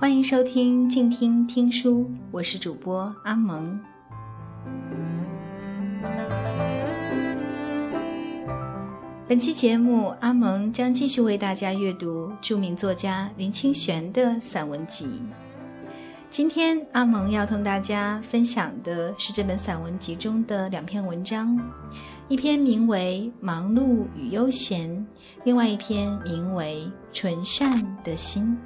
欢迎收听静听听书，我是主播阿蒙。本期节目，阿蒙将继续为大家阅读著名作家林清玄的散文集。今天，阿蒙要同大家分享的是这本散文集中的两篇文章，一篇名为《忙碌与悠闲》，另外一篇名为《纯善的心》。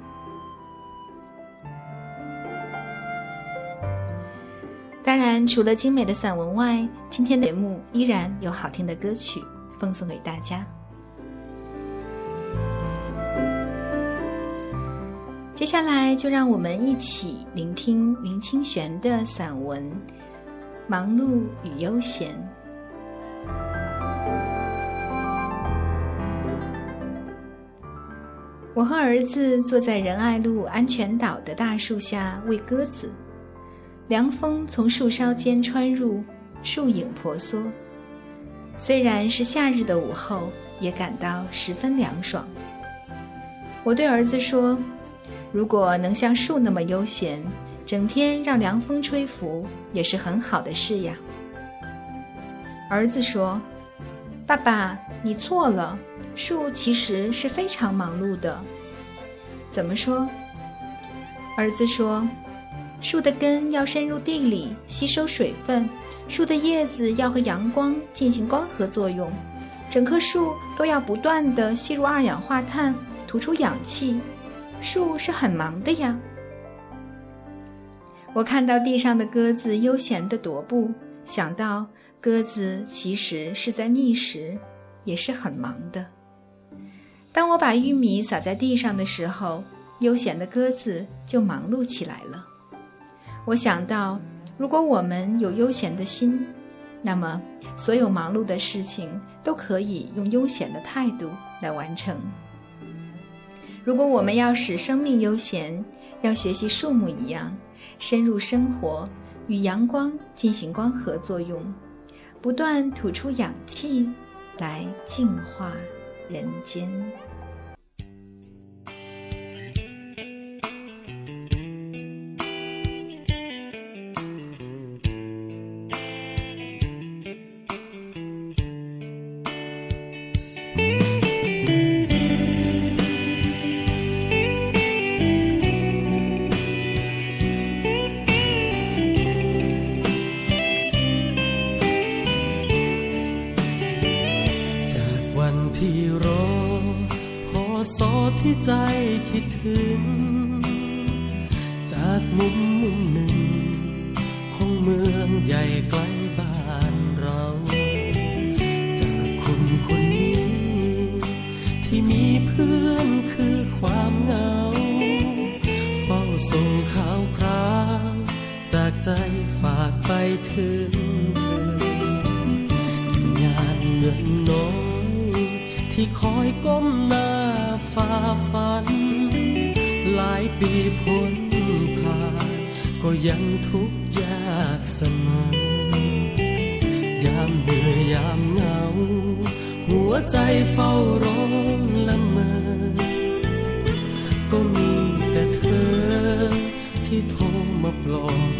当然，除了精美的散文外，今天的节目依然有好听的歌曲奉送给大家。接下来，就让我们一起聆听林清玄的散文《忙碌与悠闲》。我和儿子坐在仁爱路安全岛的大树下喂鸽子。凉风从树梢间穿入，树影婆娑。虽然是夏日的午后，也感到十分凉爽。我对儿子说：“如果能像树那么悠闲，整天让凉风吹拂，也是很好的事呀。”儿子说：“爸爸，你错了，树其实是非常忙碌的。”怎么说？儿子说。树的根要深入地里吸收水分，树的叶子要和阳光进行光合作用，整棵树都要不断的吸入二氧化碳，吐出氧气。树是很忙的呀。我看到地上的鸽子悠闲的踱步，想到鸽子其实是在觅食，也是很忙的。当我把玉米撒在地上的时候，悠闲的鸽子就忙碌起来了。我想到，如果我们有悠闲的心，那么所有忙碌的事情都可以用悠闲的态度来完成。如果我们要使生命悠闲，要学习树木一样，深入生活，与阳光进行光合作用，不断吐出氧气，来净化人间。 ที่ใจคิดถึง จากมุมมุมหนึ่ง ของเมืองใหญ่ไกลบ้านเรา จากคนคนนี้ ที่มีเพื่อนคือความเหงาเฝ้าส่งข่าวคราว จากใจฝากไปถึงเธองานเงินน้อยที่คอยก้มหน้า ฝ่าฟัน หลายปีพ้นผ่าน ก็ยังทุกข์ยากเสมอยามเหนื่อยยามเหงา หัวใจเฝ้าร้องละเมอ ก็มีแต่เธอที่โทรมาปลอบ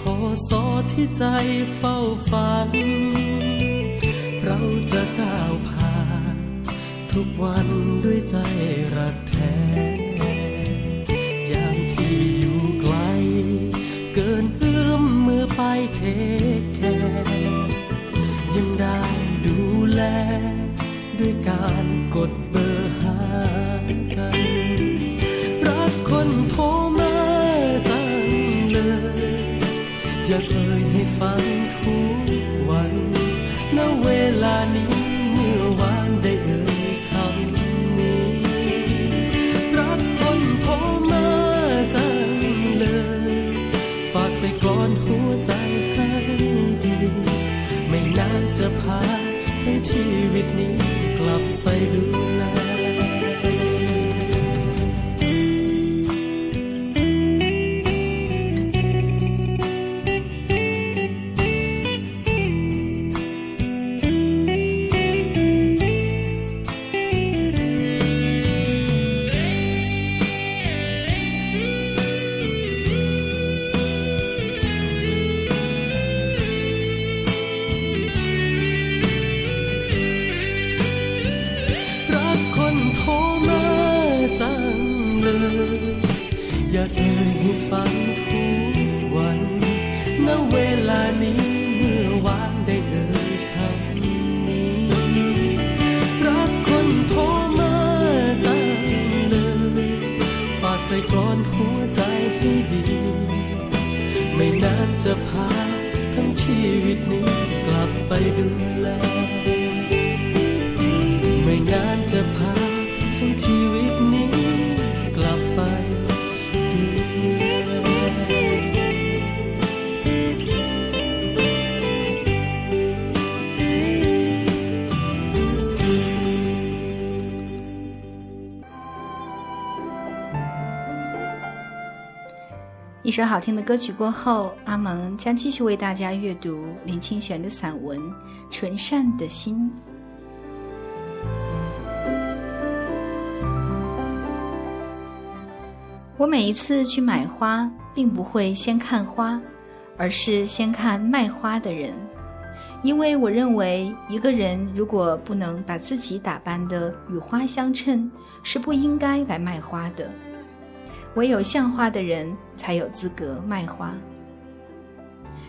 พอสอที่ใจเฝ้าฝัน เราจะก้าวผ่าน ทุกวันด้วยใจรักแท้ยามที่อยู่ไกล เกินเอื้อมมือไปเทแค่ยังได้ดูแล ด้วยการกด me ฟังทุกวัน ณ เวลานี้เมื่อวานได้เอ่ยคำนี้ รักคนโทรมาจังเลยฝากใส่กลอนหัวใจให้ดี ไม่นานจะพาทั้งชีวิตนี้กลับไปดูแล 首好听的歌曲过后，阿蒙将继续为大家阅读林清玄的散文《纯善的心》。我每一次去买花，并不会先看花，而是先看卖花的人，因为我认为一个人如果不能把自己打扮的与花相称，是不应该来卖花的。唯有像花的人才有资格卖花。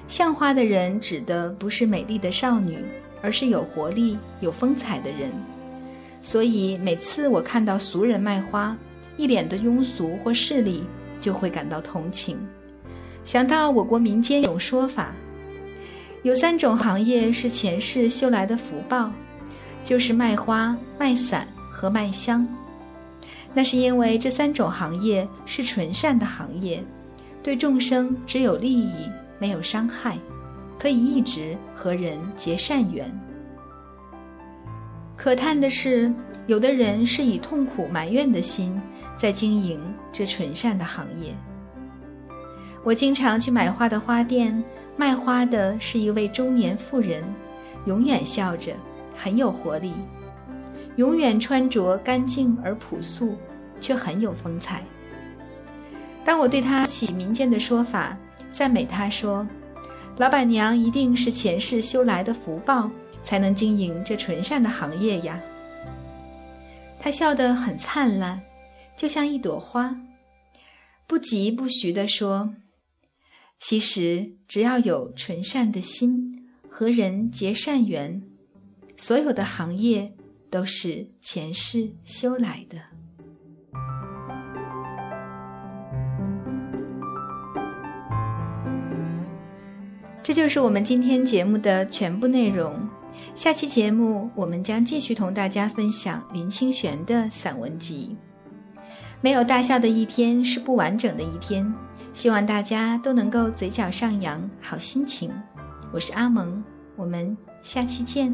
像花的人指的不是美丽的少女，而是有活力、有风采的人。所以每次我看到俗人卖花，一脸的庸俗或势利，就会感到同情。想到我国民间有种说法，有三种行业是前世修来的福报，就是卖花、卖伞和卖香。那是因为这三种行业是纯善的行业，对众生只有利益，没有伤害，可以一直和人结善缘。可叹的是，有的人是以痛苦埋怨的心在经营这纯善的行业。我经常去买花的花店，卖花的是一位中年妇人，永远笑着，很有活力。永远穿着干净而朴素，却很有风采。当我对他起民间的说法，赞美他说：“老板娘一定是前世修来的福报，才能经营这纯善的行业呀。”他笑得很灿烂，就像一朵花，不疾不徐地说：“其实只要有纯善的心，和人结善缘，所有的行业。”都是前世修来的。这就是我们今天节目的全部内容。下期节目我们将继续同大家分享林清玄的散文集。没有大笑的一天是不完整的一天。希望大家都能够嘴角上扬，好心情。我是阿蒙，我们下期见。